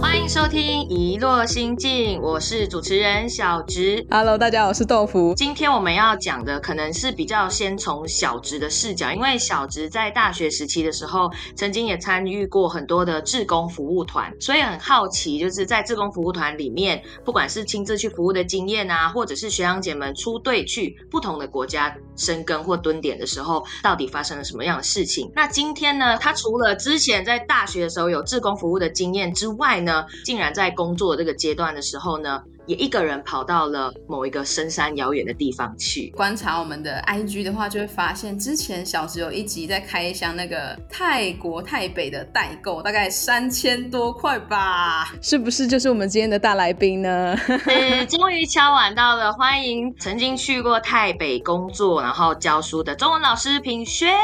欢迎收听《遗落心境》，我是主持人小植。Hello，大家好，我是豆腐。今天我们要讲的可能是比较先从小植的视角，因为小植在大学时期的时候，曾经也参与过很多的志工服务团，所以很好奇，就是在志工服务团里面，不管是亲自去服务的经验啊，或者是学长姐们出队去不同的国家深耕或蹲点的时候，到底发生了什么样的事情？那今天呢，他除了之前在大学的时候有志工服务的经验之外呢，呢竟然在工作这个阶段的时候呢，也一个人跑到了某一个深山遥远的地方去。观察我们的 IG 的话，就会发现之前小时有一集在开箱那个泰国泰北的代购，大概三千多块吧，是不是就是我们今天的大来宾呢？是，终于敲碗到了，欢迎曾经去过泰北工作，然后教书的中文老师品轩，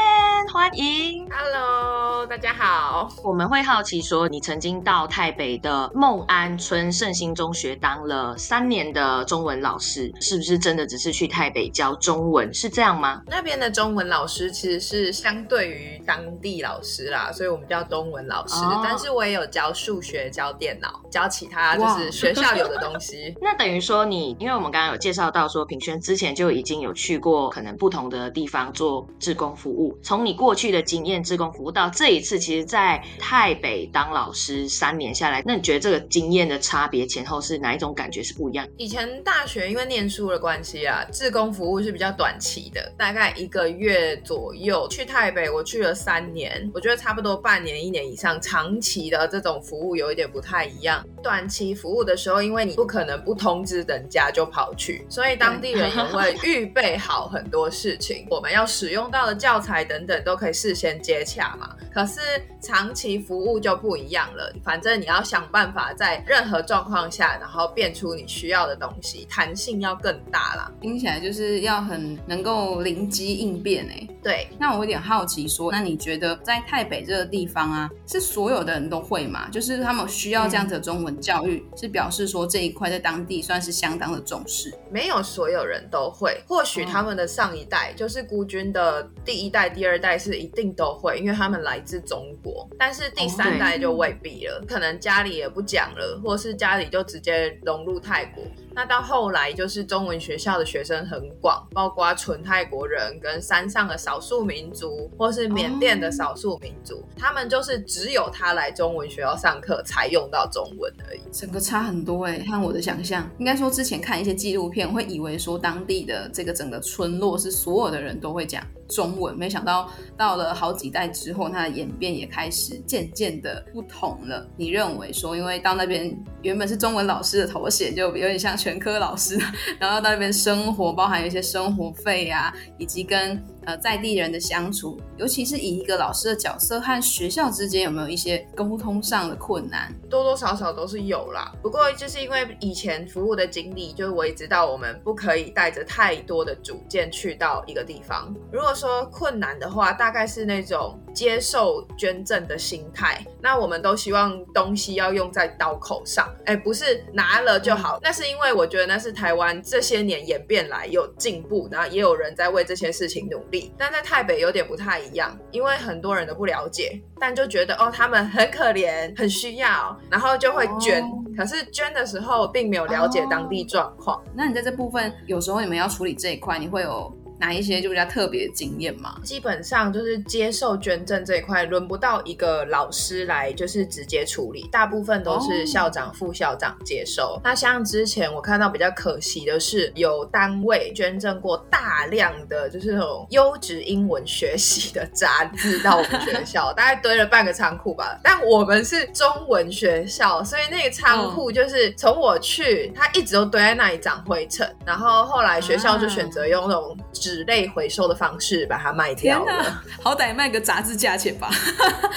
欢迎。Hello，大家好。我们会好奇说，你曾经到泰北的孟安村圣心中学当了三年的中文老师，是不是真的只是去台北教中文？是这样吗？那边的中文老师其实是相对于当地老师啦，所以我们叫中文老师。哦但是我也有教数学、教电脑、教其他就是学校有的东西。那等于说你，因为我们刚刚有介绍到说，品轩之前就已经有去过可能不同的地方做志工服务。从你过去的经验，志工服务到这一次，其实在台北当老师三年下来，那你觉得这个经验的差别前后是哪一种感觉是不一样？以前大学因为念书的关系啊，志工服务是比较短期的，大概一个月左右。去台北我去了三年，我觉得差不多半年、一年以上。长期的这种服务有一点不太一样。短期服务的时候，因为你不可能不通知人家就跑去，所以当地人也会 预备好很多事情，我们要使用到的教材等等都可以事先接洽嘛。可是长期服务就不一样了，反正你要想办法在任何状况下，然后变出你需要的东西，弹性要更大啦。听起来就是要很能够灵机应变哎。对，那我有点好奇说，那你觉得在台北这个地方啊，是所有的人都会吗？就是他们需要这样子的中文教育，是表示说这一块在当地算是相当的重视。没有所有人都会，或许他们的上一代、就是孤军的第一代、第二代是一定都会，因为他们来自中国，但是第三代就未必了，可能家里也不讲了，或是家里就直接融入泰国。那到后来就是中文学校的学生很广，包括纯泰国人跟山上的少数民族，或是缅甸的少数民族，他们就是只有他来中文学校上课才用到中文而已。整个差很多哎、和我的想象。应该说之前看一些纪录片，会以为说当地的这个整个村落是所有的人都会讲中文，没想到到了好几代之后，它的演变也开始渐渐的不同了。你认为说，因为到那边原本是中文老师的头衔，就有点像全科老师，然后到那边生活，包含一些生活费啊，以及跟呃在地人的相处，尤其是以一个老师的角色和学校之间有没有一些沟通上的困难？多多少少都是有啦。不过就是因为以前服务的经历，就是我也知道我们不可以带着太多的主见去到一个地方。如果说困难的话，大概是那种接受捐赠的心态。那我们都希望东西要用在刀口上，哎，不是拿了就好。那是因为我觉得那是台湾这些年演变来有进步，然后也有人在为这些事情努力。但在台北有点不太一样，因为很多人都不了解，但就觉得哦他们很可怜，很需要，然后就会捐。哦可是捐的时候并没有了解当地状况。那你在这部分，有时候你们要处理这一块，你会有哪一些就比较特别的经验吗？基本上就是接受捐赠这一块，轮不到一个老师来就是直接处理，大部分都是校长、副校长接收。那像之前我看到比较可惜的是，有单位捐赠过大量的就是那种优质英文学习的杂志到我们学校，大概堆了半个仓库吧。但我们是中文学校，所以那个仓库就是从我去，它一直都堆在那里长灰尘。然后后来学校就选择用那种纸类回收的方式把它卖掉了。好歹卖个杂志价钱吧。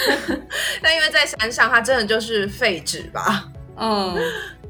但因为在山上，它真的就是废纸吧。嗯。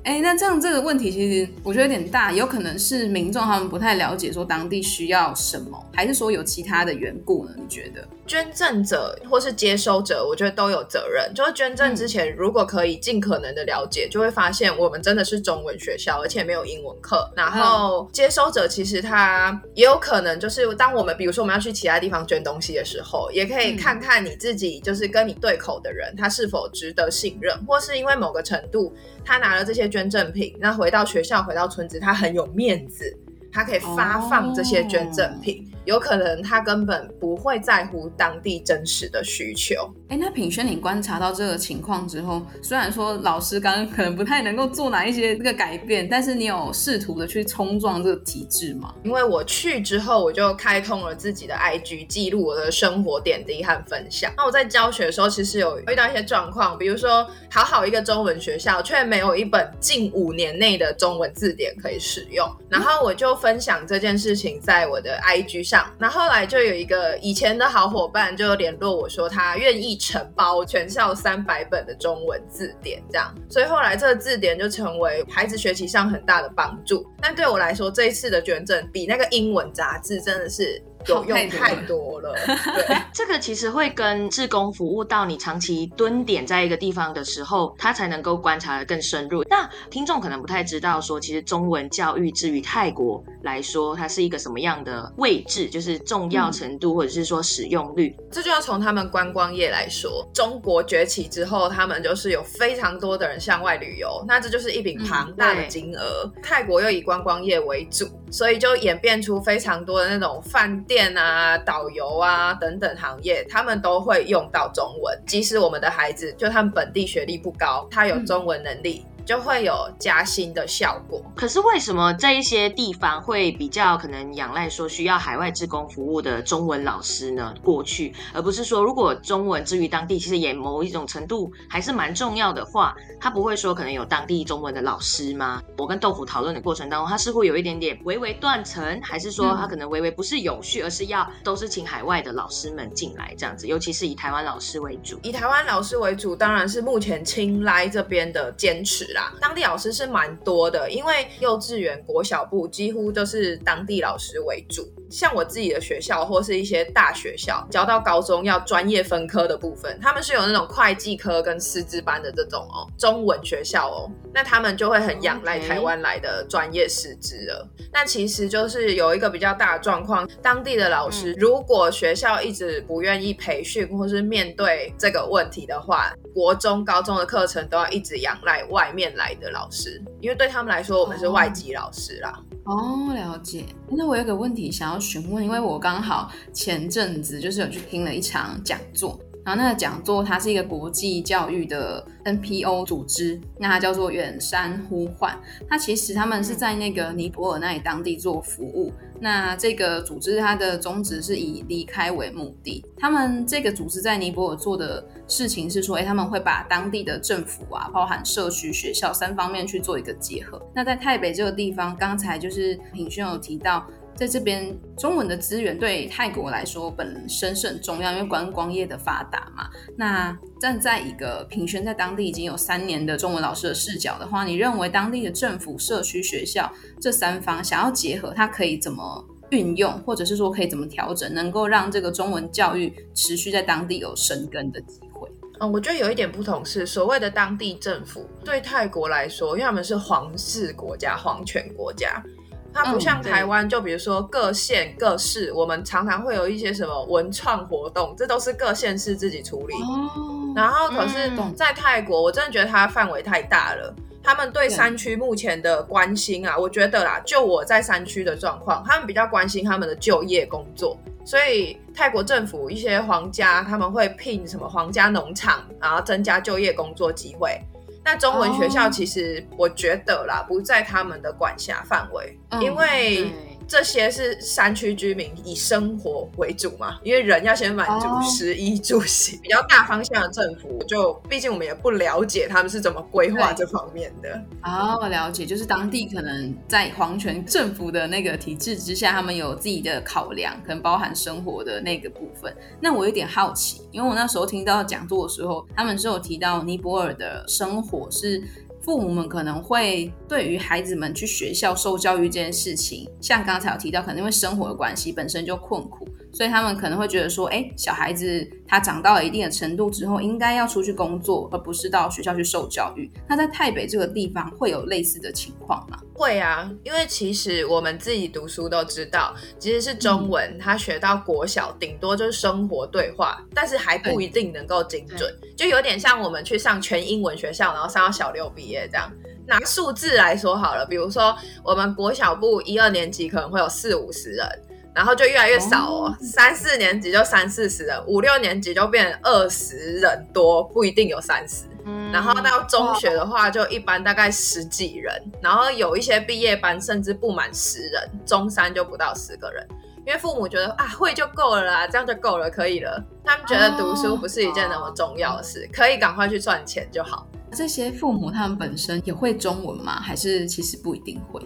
哎，那这样这个问题其实我觉得有点大，有可能是民众他们不太了解说当地需要什么，还是说有其他的缘故呢？你觉得？捐赠者或是接收者，我觉得都有责任。就是捐赠之前，如果可以尽可能的了解，就会发现我们真的是中文学校，而且没有英文课。然后接收者其实他也有可能就是当我们比如说我们要去其他地方捐东西的时候，也可以看看你自己就是跟你对口的人，他是否值得信任，或是因为某个程度他拿了这些捐赠品，那回到学校回到村子，他很有面子，他可以发放这些捐赠品。有可能他根本不会在乎当地真实的需求。哎，那品轩，你观察到这个情况之后，虽然说老师刚刚可能不太能够做哪一些这个改变，但是你有试图的去冲撞这个体制吗？因为我去之后，我就开通了自己的 IG，记录我的生活点滴和分享。那我在教学的时候，其实有遇到一些状况，比如说好好一个中文学校，却没有一本近五年内的中文字典可以使用，然后我就分享这件事情在我的 IG 上。那后来就有一个以前的好伙伴就联络我说，他愿意承包全校三百本的中文字典，这样，所以后来这个字典就成为孩子学习上很大的帮助。但对我来说，这一次的捐赠比那个英文杂志真的是。有用太多了，对，这个其实会跟志工服务到你长期蹲点在一个地方的时候，他才能够观察的更深入。那听众可能不太知道，说其实中文教育至于泰国来说，它是一个什么样的位置，就是重要程度或者是说使用率，这就要从他们观光业来说。中国崛起之后，他们就是有非常多的人向外旅游，那这就是一笔庞大的金额。泰国又以观光业为主，所以就演变出非常多的那种饭店。啊、导游啊等等行业，他们都会用到中文。即使我们的孩子就他们本地学历不高，他有中文能力。就会有加薪的效果。可是为什么这一些地方会比较可能仰赖说需要海外志工服务的中文老师呢？过去，而不是说如果中文至于当地其实也某一种程度还是蛮重要的话，他不会说可能有当地中文的老师吗？我跟豆腐讨论的过程当中，他似乎有一点点微微断层，还是说他可能微微不是有序，而是要都是请海外的老师们进来这样子，尤其是以台湾老师为主。以台湾老师为主，当然是目前青睐这边的坚持。当地老师是蛮多的，因为幼稚园、国小部几乎都是当地老师为主。像我自己的学校或是一些大学校，教到高中要专业分科的部分，他们是有那种会计科跟师资班的这种哦，中文学校哦，那他们就会很仰赖台湾来的专业师资了。那其实就是有一个比较大的状况，当地的老师如果学校一直不愿意培训或是面对这个问题的话，国中、高中的课程都要一直仰赖外面来的老师，因为对他们来说，我们是外籍老师啦。哦，了解。那我有个问题想要询问，因为我刚好前阵子就是有去听了一场讲座。然后那个讲座，它是一个国际教育的 NPO 组织，那它叫做远山呼唤。它其实他们是在那个尼泊尔那里当地做服务。那这个组织它的宗旨是以离开为目的。他们这个组织在尼泊尔做的事情是说，哎，他们会把当地的政府啊，包含社区、学校三方面去做一个结合。那在泰北这个地方，刚才就是品轩有提到。在这边，中文的资源对泰国来说本身是很重要，因为观光业的发达嘛。那站在一个平轩在当地已经有三年的中文老师的视角的话，你认为当地的政府、社区、学校这三方想要结合，它可以怎么运用，或者是说可以怎么调整，能够让这个中文教育持续在当地有生根的机会？嗯，我觉得有一点不同是，所谓的当地政府对泰国来说，因为他们是皇室国家、皇权国家。它不像台湾，就比如说各县各市，我们常常会有一些什么文创活动，这都是各县市自己处理。然后可是，在泰国，我真的觉得它范围太大了。他们对山区目前的关心啊，我觉得啦，就我在山区的状况，他们比较关心他们的就业工作。所以泰国政府一些皇家他们会聘什么皇家农场，然后增加就业工作机会。那中文学校其实我觉得啦，不在他们的管辖范围，因为。这些是山区居民以生活为主嘛？因为人要先满足食衣住行，比较大方向的政府，就毕竟我们也不了解他们是怎么规划这方面的。哦，了解，就是当地可能在皇权政府的那个体制之下，他们有自己的考量，可能包含生活的那个部分。那我有点好奇，因为我那时候听到讲座的时候，他们是有提到尼泊尔的生活是。父母们可能会对于孩子们去学校受教育这件事情，像刚才有提到，可能因为生活的关系本身就困苦，所以他们可能会觉得说，哎，小孩子他长到了一定的程度之后，应该要出去工作，而不是到学校去受教育。那在台北这个地方会有类似的情况吗？会啊，因为其实我们自己读书都知道，即使是中文，他学到国小，顶多就是生活对话，但是还不一定能够精准，就有点像我们去上全英文学校，然后上到小六毕业这样。拿数字来说好了，比如说我们国小部一二年级可能会有四五十人，然后就越来越少哦，三四年级就三四十人，五六年级就变二十人多，不一定有三十。然后到中学的话，就一般大概十几人，然后有一些毕业班甚至不满十人，中三就不到十个人，因为父母觉得啊会就够了啦，这样就够了，可以了。他们觉得读书不是一件那么重要的事，可以赶快去赚钱就好。这些父母他们本身也会中文吗？还是其实不一定会？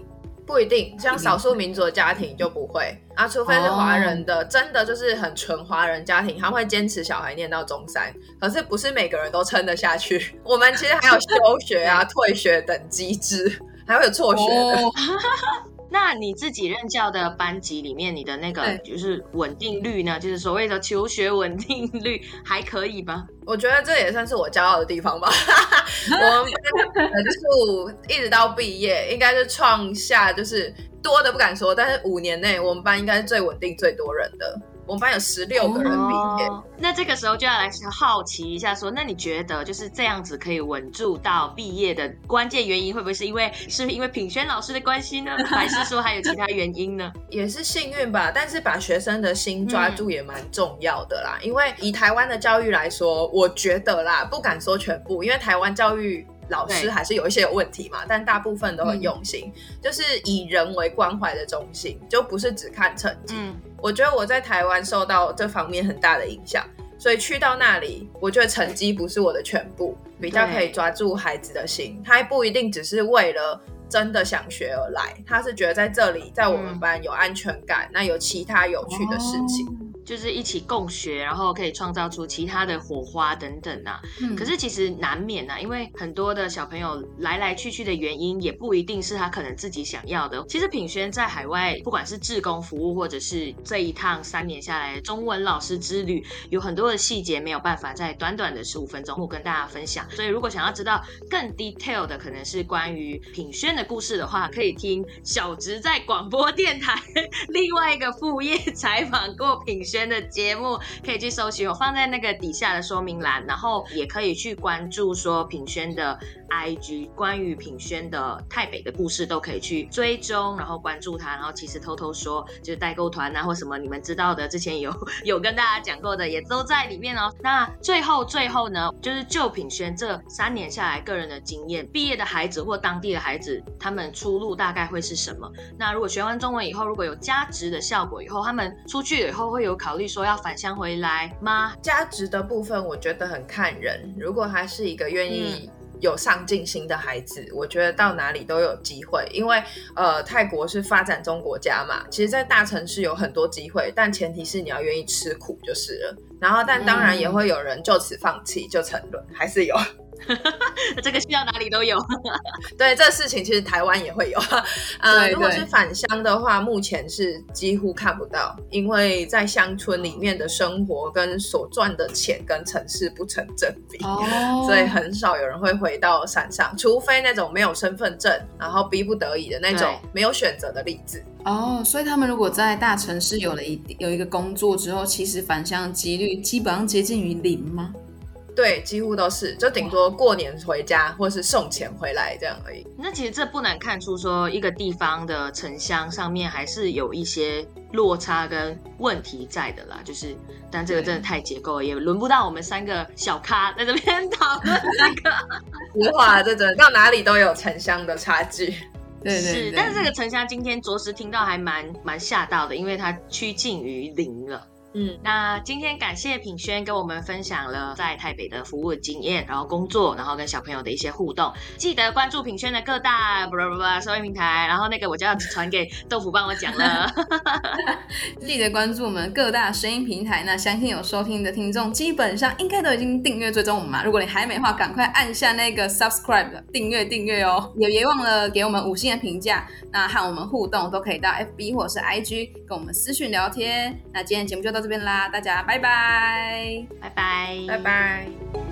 不一定，像少数民族的家庭就不会啊，除非是华人的，真的就是很纯华人家庭，他会坚持小孩念到中三。可是不是每个人都撑得下去。我们其实还有休学啊、退学等机制，还会有辍学的。那你自己任教的班级里面，你的那个就是稳定率呢？就是所谓的求学稳定率还可以吗？我觉得这也算是我骄傲的地方吧。我们人数一直到毕业，应该是创下就是多的不敢说，但是五年内我们班应该是最稳定、最多人的。我们班有十六个人毕业，那这个时候就要来好奇一下，说那你觉得就是这样子可以稳住到毕业的关键原因，会不会是因为是因为品轩老师的关系呢，还是说还有其他原因呢？也是幸运吧，但是把学生的心抓住也蛮重要的啦。因为以台湾的教育来说，我觉得啦，不敢说全部，因为台湾教育老师还是有一些有问题嘛，但大部分都很用心，就是以人为关怀的中心，就不是只看成绩。我觉得我在台湾受到这方面很大的影响，所以去到那里，我觉得成绩不是我的全部，比较可以抓住孩子的心。他不一定只是为了真的想学而来，他是觉得在这里，在我们班有安全感，那有其他有趣的事情。就是一起共学，然后可以创造出其他的火花等等啊。可是其实难免啊，因为很多的小朋友来来去去的原因，也不一定是他可能自己想要的。其实品轩在海外，不管是志工服务，或者是这一趟三年下来中文老师之旅，有很多的细节没有办法在短短的十五分钟跟大家分享。所以如果想要知道更 detail 的，可能是关于品轩的故事的话，可以听小植在广播电台另外一个副业采访过品。轩的节目可以去搜寻，我放在那个底下的说明栏，然后也可以去关注说品轩的 IG，关于品轩的台北的故事都可以去追踪，然后关注他，然后其实偷偷说就是代购团啊或什么你们知道的，之前有 有跟大家讲过的也都在里面哦。那最后最后呢，就是就品轩这三年下来个人的经验，毕业的孩子或当地的孩子，他们出路大概会是什么？那如果学完中文以后，如果有加值的效果以后，他们出去以后会有。考虑说要返乡回来吗？价值的部分，我觉得很看人。如果他是一个愿意有上进心的孩子，我觉得到哪里都有机会。因为呃，泰国是发展中国家嘛，其实，在大城市有很多机会，但前提是你要愿意吃苦就是了。然后，但当然也会有人就此放弃就沉沦，还是有。这个需要哪里都有，对，这事情其实台湾也会有。呃，如果是返乡的话，目前是几乎看不到，因为在乡村里面的生活跟所赚的钱跟城市不成正比，所以很少有人会回到山上，除非那种没有身份证，然后逼不得已的那种没有选择的例子。哦，所以他们如果在大城市有了一有一个工作之后，其实返乡几率基本上接近于零吗？对，几乎都是，就顶多过年回家，或是送钱回来这样而已。那其实这不难看出，说一个地方的城乡上面还是有一些落差跟问题在的啦。就是，但这个真的太结构，也轮不到我们三个小咖在这边讨论这个。实话，这真到哪里都有城乡的差距。对对。是，但是这个城乡今天着实听到还蛮蛮吓到的，因为它趋近于零了。嗯，那今天感谢品轩跟我们分享了在台北的服务经验，然后工作，然后跟小朋友的一些互动。记得关注品轩的各大不不不收音平台，然后那个我就要传给豆腐帮我讲了。记得关注我们各大声音平台。那相信有收听的听众，基本上应该都已经订阅追踪我们嘛。如果你还没的话，赶快按下那个 subscribe 订阅订阅哦，也别忘了给我们五星的评价。那和我们互动都可以到 FB 或者是 IG 跟我们私讯聊天。那今天节目就到这边啦，大家拜拜，拜拜，拜拜。